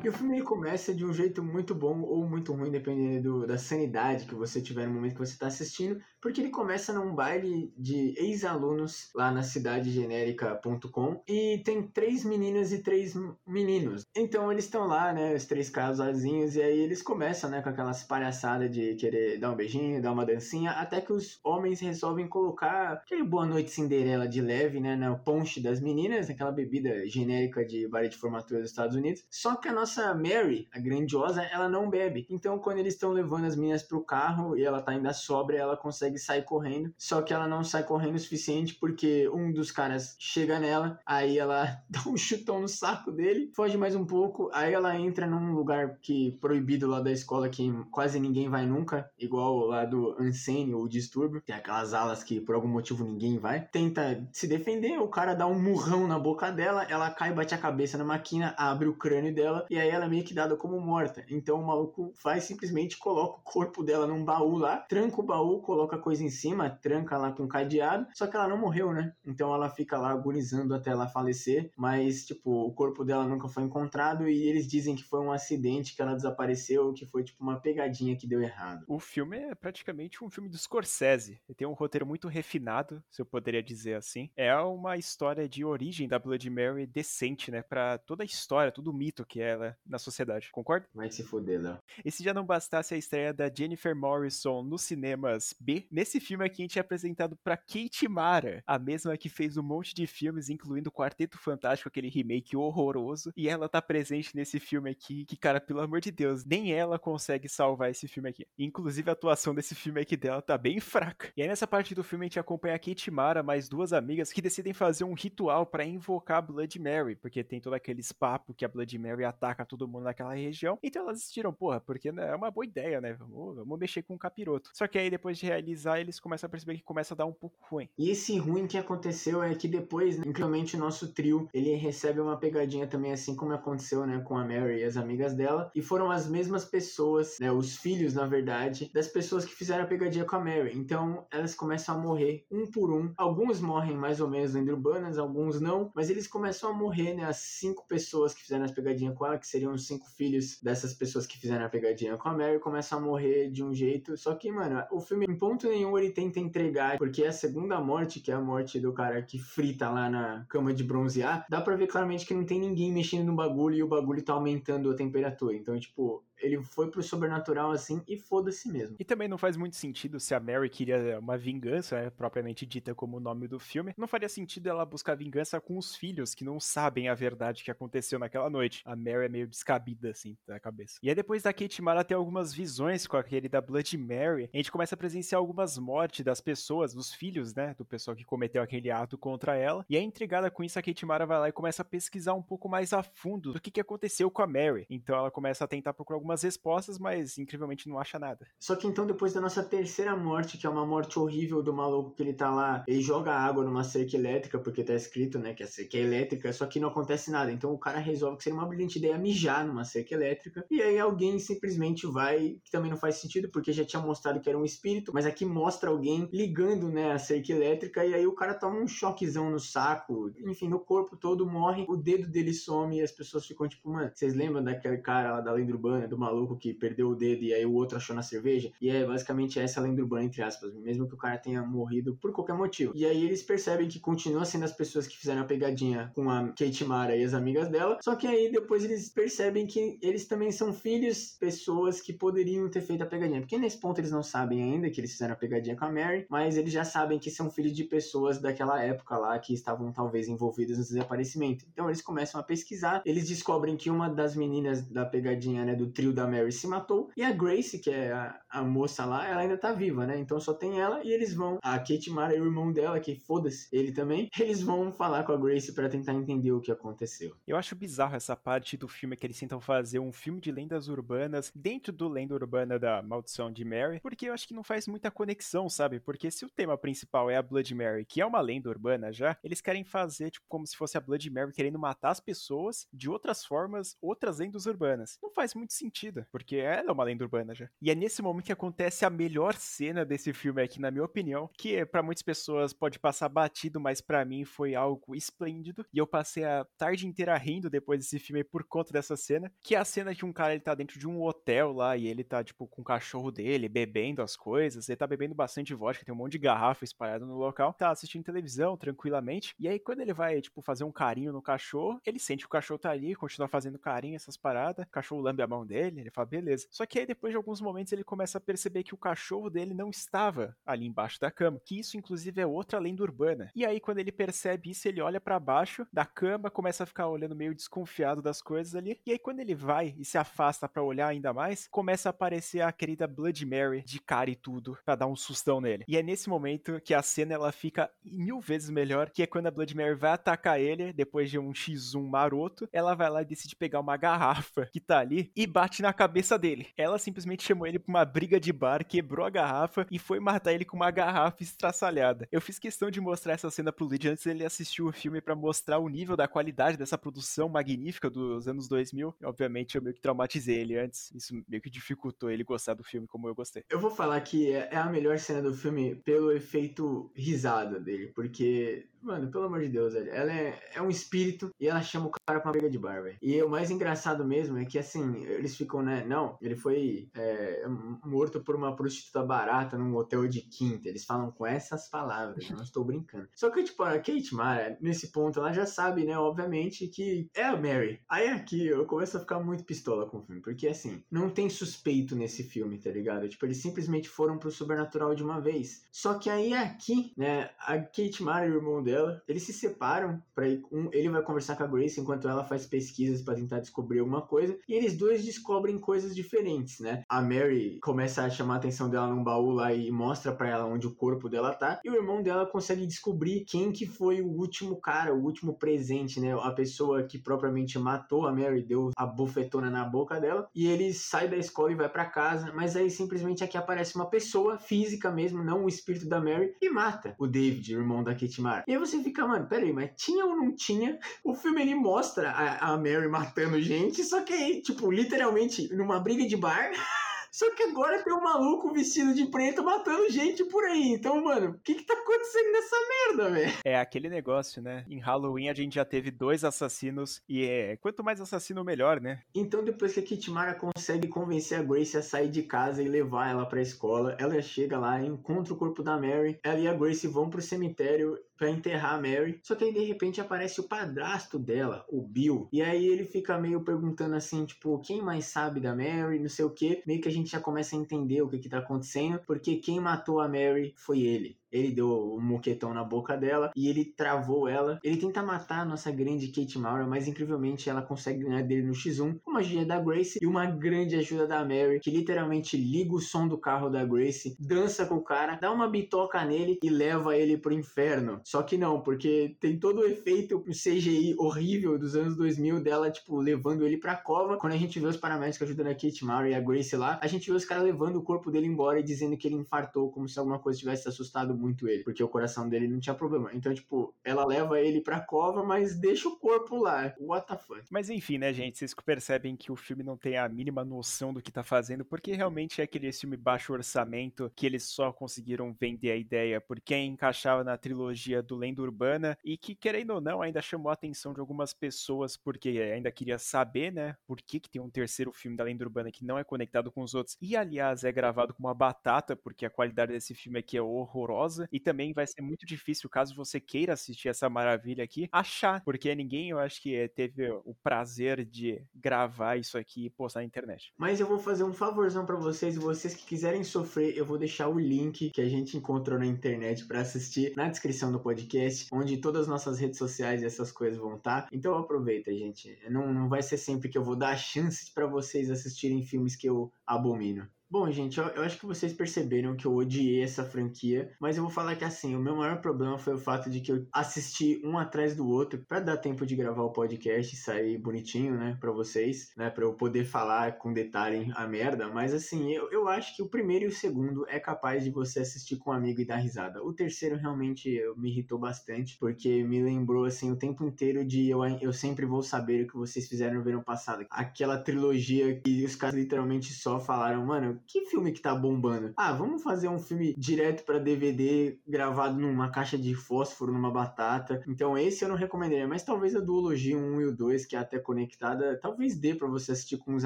E o filme começa de um jeito muito bom ou muito ruim, dependendo do, da sanidade que você tiver no momento que você está assistindo, porque ele começa num baile de ex-alunos lá na cidade genérica.com e tem três meninas e três meninos. Então eles estão lá, né, os três casalzinhos, e aí eles começam, né, com aquelas palhaçadas de querer dar um beijinho, dar uma dancinha, até que os homens resolvem colocar aquele Boa Noite Cinderela de leve, né, no ponche das meninas, aquela bebida genérica de baile de formatura dos Estados Unidos. Só que a nossa nossa Mary, a grandiosa, ela não bebe. Então, quando eles estão levando as meninas pro carro e ela tá ainda sobra, ela consegue sair correndo. Só que ela não sai correndo o suficiente porque um dos caras chega nela, aí ela dá um chutão no saco dele, foge mais um pouco, aí ela entra num lugar que proibido lá da escola que quase ninguém vai nunca, igual lá do Unsane ou Distúrbio, tem aquelas alas que por algum motivo ninguém vai. Tenta se defender, o cara dá um murrão na boca dela, ela cai, bate a cabeça na máquina, abre o crânio dela e aí ela é meio que dada como morta. Então o maluco faz simplesmente coloca o corpo dela num baú lá, tranca o baú, coloca a coisa em cima, tranca lá com cadeado, só que ela não morreu, né? Então ela fica lá agonizando até ela falecer, mas tipo, o corpo dela nunca foi encontrado e eles dizem que foi um acidente que ela desapareceu, que foi tipo uma pegadinha que deu errado. O filme é praticamente um filme do Scorsese. Ele tem um roteiro muito refinado, se eu poderia dizer assim. É uma história de origem da Blood Mary decente, né, para toda a história, todo o mito que ela na sociedade, concorda? Vai se fuder, Léo. E se já não bastasse a estreia da Jennifer Morrison nos cinemas B, nesse filme aqui a gente é apresentado pra Kate Mara, a mesma que fez um monte de filmes, incluindo o Quarteto Fantástico, aquele remake horroroso, e ela tá presente nesse filme aqui, que, cara, pelo amor de Deus, nem ela consegue salvar esse filme aqui. Inclusive a atuação desse filme aqui dela tá bem fraca. E aí nessa parte do filme a gente acompanha a Kate Mara, mais duas amigas, que decidem fazer um ritual para invocar a Blood Mary, porque tem todo aqueles papo que a Blood Mary ataca todo mundo naquela região. Então elas assistiram, porra, porque né, é uma boa ideia, né? Vamos, vamos mexer com um capiroto. Só que aí depois de realizar, eles começam a perceber que começa a dar um pouco ruim. E esse ruim que aconteceu é que depois, né, incrivelmente, o nosso trio, ele recebe uma pegadinha também, assim como aconteceu, né, com a Mary e as amigas dela. E foram as mesmas pessoas, né, os filhos, na verdade, das pessoas que fizeram a pegadinha com a Mary. Então elas começam a morrer um por um. Alguns morrem mais ou menos lenda urbanas, alguns não, mas eles começam a morrer, né, as cinco pessoas que fizeram as pegadinhas com ela, que seriam os cinco filhos dessas pessoas que fizeram a pegadinha com a Mary começam a morrer de um jeito. Só que, mano, o filme, em ponto nenhum, ele tenta entregar, porque a segunda morte, que é a morte do cara que frita lá na cama de bronzear, dá pra ver claramente que não tem ninguém mexendo no bagulho e o bagulho tá aumentando a temperatura. Então, tipo, ele foi pro sobrenatural assim e foda-se mesmo. E também não faz muito sentido se a Mary queria uma vingança, é, propriamente dita como o nome do filme, não faria sentido ela buscar vingança com os filhos que não sabem a verdade que aconteceu naquela noite. A Mary é meio descabida assim da cabeça. E aí depois da Kate Mara ter algumas visões com aquele da Blood Mary, a gente começa a presenciar algumas mortes das pessoas, dos filhos, né, do pessoal que cometeu aquele ato contra ela. E aí intrigada com isso, a Kate Mara vai lá e começa a pesquisar um pouco mais a fundo do que, que aconteceu com a Mary. Então ela começa a tentar procurar algumas algumas respostas, mas incrivelmente não acha nada. Só que então, depois da nossa terceira morte, que é uma morte horrível do maluco que ele tá lá, ele joga água numa cerca elétrica, porque tá escrito, né, que a cerca é elétrica, só que não acontece nada. Então o cara resolve que seria uma brilhante ideia mijar numa cerca elétrica, e aí alguém simplesmente vai, que também não faz sentido, porque já tinha mostrado que era um espírito, mas aqui mostra alguém ligando, né, a cerca elétrica, e aí o cara toma um choquezão no saco, enfim, no corpo todo morre, o dedo dele some e as pessoas ficam tipo, mano, vocês lembram daquele cara lá da lenda urbana, do maluco que perdeu o dedo e aí o outro achou na cerveja. E é basicamente essa lenda urbana, entre aspas, mesmo que o cara tenha morrido por qualquer motivo. E aí eles percebem que continua sendo as pessoas que fizeram a pegadinha com a Kate Mara e as amigas dela. Só que aí depois eles percebem que eles também são filhos, pessoas que poderiam ter feito a pegadinha. Porque nesse ponto eles não sabem ainda que eles fizeram a pegadinha com a Mary, mas eles já sabem que são filhos de pessoas daquela época lá que estavam talvez envolvidas no desaparecimento. Então eles começam a pesquisar, eles descobrem que uma das meninas da pegadinha, né, do trio da Mary se matou. E a Grace, que é a, a moça lá, ela ainda tá viva, né? Então só tem ela e eles vão. A Kate Mara e o irmão dela, que foda-se, ele também, eles vão falar com a Grace para tentar entender o que aconteceu. Eu acho bizarro essa parte do filme que eles tentam fazer um filme de lendas urbanas dentro do lenda urbana da maldição de Mary, porque eu acho que não faz muita conexão, sabe? Porque se o tema principal é a Blood Mary, que é uma lenda urbana já, eles querem fazer tipo como se fosse a Blood Mary querendo matar as pessoas de outras formas, outras lendas urbanas. Não faz muito sentido, porque ela é uma lenda urbana já. E é nesse momento que acontece a melhor cena desse filme aqui, na minha opinião, que para muitas pessoas pode passar batido, mas para mim foi algo esplêndido. E eu passei a tarde inteira rindo depois desse filme por conta dessa cena, que é a cena de um cara ele tá dentro de um hotel lá e ele tá tipo com o cachorro dele, bebendo as coisas, ele tá bebendo bastante vodka, tem um monte de garrafa espalhada no local, tá assistindo televisão tranquilamente. E aí quando ele vai tipo fazer um carinho no cachorro, ele sente que o cachorro tá ali, continua fazendo carinho essas paradas, o cachorro lambe a mão dele, ele fala beleza. Só que aí depois de alguns momentos ele começa a perceber que o cachorro dele não estava ali embaixo da cama, que isso inclusive é outra lenda urbana. E aí quando ele percebe isso, ele olha para baixo da cama, começa a ficar olhando meio desconfiado das coisas ali. E aí quando ele vai e se afasta para olhar ainda mais, começa a aparecer a querida Blood Mary de cara e tudo, para dar um sustão nele. E é nesse momento que a cena ela fica mil vezes melhor, que é quando a Blood Mary vai atacar ele depois de um X1 maroto, ela vai lá e decide pegar uma garrafa que tá ali e bate na cabeça dele. Ela simplesmente chamou ele pra uma briga de bar, quebrou a garrafa e foi matar ele com uma garrafa estraçalhada. Eu fiz questão de mostrar essa cena pro Lid antes dele assistir o filme para mostrar o nível da qualidade dessa produção magnífica dos anos 2000. Obviamente eu meio que traumatizei ele antes, isso meio que dificultou ele gostar do filme como eu gostei. Eu vou falar que é a melhor cena do filme pelo efeito risada dele, porque Mano, pelo amor de Deus. Ela é, é um espírito e ela chama o cara pra uma briga de bar, velho. E o mais engraçado mesmo é que, assim, eles ficam, né? Não, ele foi é, morto por uma prostituta barata num hotel de quinta. Eles falam com essas palavras, não estou brincando. Só que, tipo, a Kate Mara, nesse ponto, ela já sabe, né, obviamente, que é a Mary. Aí aqui eu começo a ficar muito pistola com o filme, porque, assim, não tem suspeito nesse filme, tá ligado? Tipo, eles simplesmente foram pro sobrenatural de uma vez. Só que aí aqui, né, a Kate Mara e o irmão dela. Eles se separam para um, ele vai conversar com a Grace enquanto ela faz pesquisas para tentar descobrir alguma coisa e eles dois descobrem coisas diferentes, né? A Mary começa a chamar a atenção dela num baú lá e mostra para ela onde o corpo dela tá e o irmão dela consegue descobrir quem que foi o último cara, o último presente, né? A pessoa que propriamente matou a Mary, deu a bufetona na boca dela e ele sai da escola e vai para casa, mas aí simplesmente aqui aparece uma pessoa física mesmo, não o espírito da Mary e mata o David, o irmão da Kate Mara. E você fica, mano, peraí, mas tinha ou não tinha? O filme ele mostra a, a Mary matando gente, só que, tipo, literalmente, numa briga de bar. Só que agora tem um maluco vestido de preto matando gente por aí. Então, mano, o que que tá acontecendo nessa merda, velho? É aquele negócio, né? Em Halloween a gente já teve dois assassinos e é quanto mais assassino, melhor, né? Então, depois que a Kitmara consegue convencer a Grace a sair de casa e levar ela pra escola, ela chega lá, encontra o corpo da Mary, ela e a Grace vão pro cemitério para enterrar a Mary. Só que aí de repente aparece o padrasto dela, o Bill. E aí ele fica meio perguntando assim, tipo, quem mais sabe da Mary, não sei o que. Meio que a gente já começa a entender o que que tá acontecendo, porque quem matou a Mary foi ele. Ele deu um moquetão na boca dela e ele travou ela. Ele tenta matar a nossa grande Kate Mara, mas incrivelmente ela consegue ganhar dele no X1 com uma magia da Grace e uma grande ajuda da Mary, que literalmente liga o som do carro da Grace, dança com o cara, dá uma bitoca nele e leva ele pro inferno. Só que não, porque tem todo o efeito CGI horrível dos anos 2000 dela, tipo, levando ele pra cova. Quando a gente vê os paramédicos ajudando a Kate Mara e a Grace lá, a gente vê os caras levando o corpo dele embora e dizendo que ele infartou, como se alguma coisa tivesse assustado muito ele, porque o coração dele não tinha problema. Então, tipo, ela leva ele pra cova, mas deixa o corpo lá. What the fuck? Mas enfim, né, gente? Vocês percebem que o filme não tem a mínima noção do que tá fazendo, porque realmente é aquele filme baixo orçamento que eles só conseguiram vender a ideia porque encaixava na trilogia do Lenda Urbana e que, querendo ou não, ainda chamou a atenção de algumas pessoas porque ainda queria saber, né, por que, que tem um terceiro filme da Lenda Urbana que não é conectado com os outros e, aliás, é gravado com uma batata, porque a qualidade desse filme aqui é horrorosa e também vai ser muito difícil, caso você queira assistir essa maravilha aqui, achar, porque ninguém, eu acho que teve o prazer de gravar isso aqui e postar na internet. Mas eu vou fazer um favorzão para vocês, vocês que quiserem sofrer, eu vou deixar o link que a gente encontrou na internet para assistir na descrição do podcast, onde todas as nossas redes sociais e essas coisas vão estar. Tá. Então aproveita, gente. Não, não vai ser sempre que eu vou dar chances para vocês assistirem filmes que eu abomino. Bom, gente, eu, eu, acho que vocês perceberam que eu odiei essa franquia, mas eu vou falar que assim, o meu maior problema foi o fato de que eu assisti um atrás do outro para dar tempo de gravar o podcast e sair bonitinho, né, para vocês, né, para eu poder falar com detalhe a merda, mas assim, eu, eu acho que o primeiro e o segundo é capaz de você assistir com um amigo e dar risada. O terceiro realmente me irritou bastante, porque me lembrou assim o tempo inteiro de eu, eu sempre vou saber o que vocês fizeram no verão passado. Aquela trilogia que os caras literalmente só falaram, mano, que filme que tá bombando? Ah, vamos fazer um filme direto para DVD, gravado numa caixa de fósforo, numa batata. Então esse eu não recomendaria, mas talvez a duologia 1 e o 2, que é até conectada, talvez dê para você assistir com os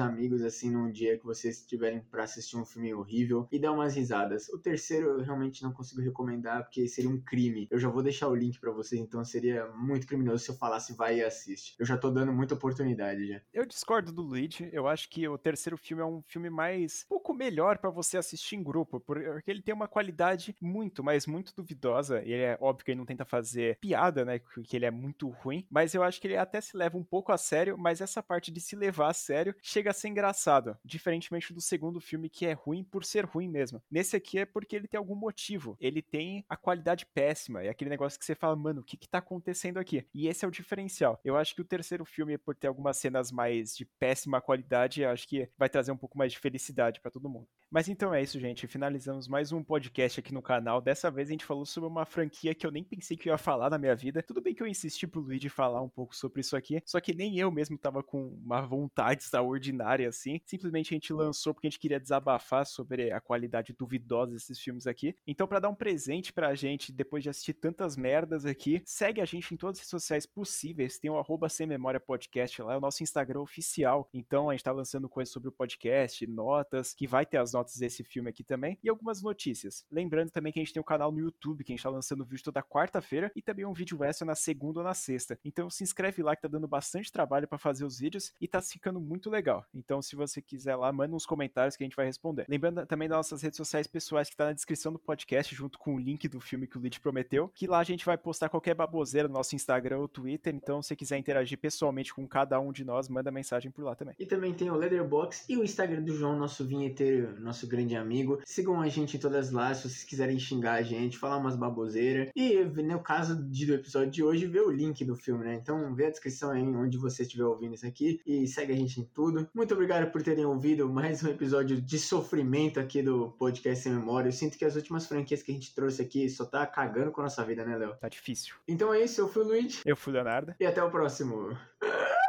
amigos, assim, num dia que vocês tiverem para assistir um filme horrível e dar umas risadas. O terceiro eu realmente não consigo recomendar, porque seria um crime. Eu já vou deixar o link para vocês, então seria muito criminoso se eu falasse vai e assiste. Eu já tô dando muita oportunidade já. Eu discordo do Luigi, eu acho que o terceiro filme é um filme mais pouco melhor para você assistir em grupo, porque ele tem uma qualidade muito, mas muito duvidosa. Ele é óbvio que ele não tenta fazer piada, né? Que ele é muito ruim, mas eu acho que ele até se leva um pouco a sério, mas essa parte de se levar a sério chega a ser engraçado, diferentemente do segundo filme que é ruim por ser ruim mesmo. Nesse aqui é porque ele tem algum motivo. Ele tem a qualidade péssima, é aquele negócio que você fala, mano, o que que tá acontecendo aqui? E esse é o diferencial. Eu acho que o terceiro filme, por ter algumas cenas mais de péssima qualidade, acho que vai trazer um pouco mais de felicidade para todo mundo. Mas então é isso, gente. Finalizamos mais um podcast aqui no canal. Dessa vez a gente falou sobre uma franquia que eu nem pensei que eu ia falar na minha vida. Tudo bem que eu insisti pro Luigi falar um pouco sobre isso aqui, só que nem eu mesmo tava com uma vontade extraordinária assim. Simplesmente a gente lançou porque a gente queria desabafar sobre a qualidade duvidosa desses filmes aqui. Então, para dar um presente pra gente, depois de assistir tantas merdas aqui, segue a gente em todas as sociais possíveis. Tem o arroba Sem Memória Podcast lá, é o nosso Instagram oficial. Então, a gente tá lançando coisas sobre o podcast, notas, que vai ter as notas desse filme aqui também e algumas notícias. Lembrando também que a gente tem um canal no YouTube que a gente tá lançando vídeo toda quarta-feira e também um vídeo extra na segunda ou na sexta. Então se inscreve lá que tá dando bastante trabalho para fazer os vídeos e tá ficando muito legal. Então se você quiser lá, manda uns comentários que a gente vai responder. Lembrando também das nossas redes sociais pessoais que tá na descrição do podcast junto com o link do filme que o Lid prometeu, que lá a gente vai postar qualquer baboseira no nosso Instagram ou Twitter, então se quiser interagir pessoalmente com cada um de nós, manda mensagem por lá também. E também tem o Leatherbox e o Instagram do João, nosso vinheteiro, nosso nosso grande amigo. Sigam a gente em todas lá, se vocês quiserem xingar a gente, falar umas baboseiras. E no caso do episódio de hoje, vê o link do filme, né? Então vê a descrição aí onde você estiver ouvindo isso aqui e segue a gente em tudo. Muito obrigado por terem ouvido mais um episódio de sofrimento aqui do podcast Sem Memória. Eu sinto que as últimas franquias que a gente trouxe aqui só tá cagando com a nossa vida, né, Léo? Tá difícil. Então é isso, eu fui o Luigi. Eu fui o Leonardo. E até o próximo.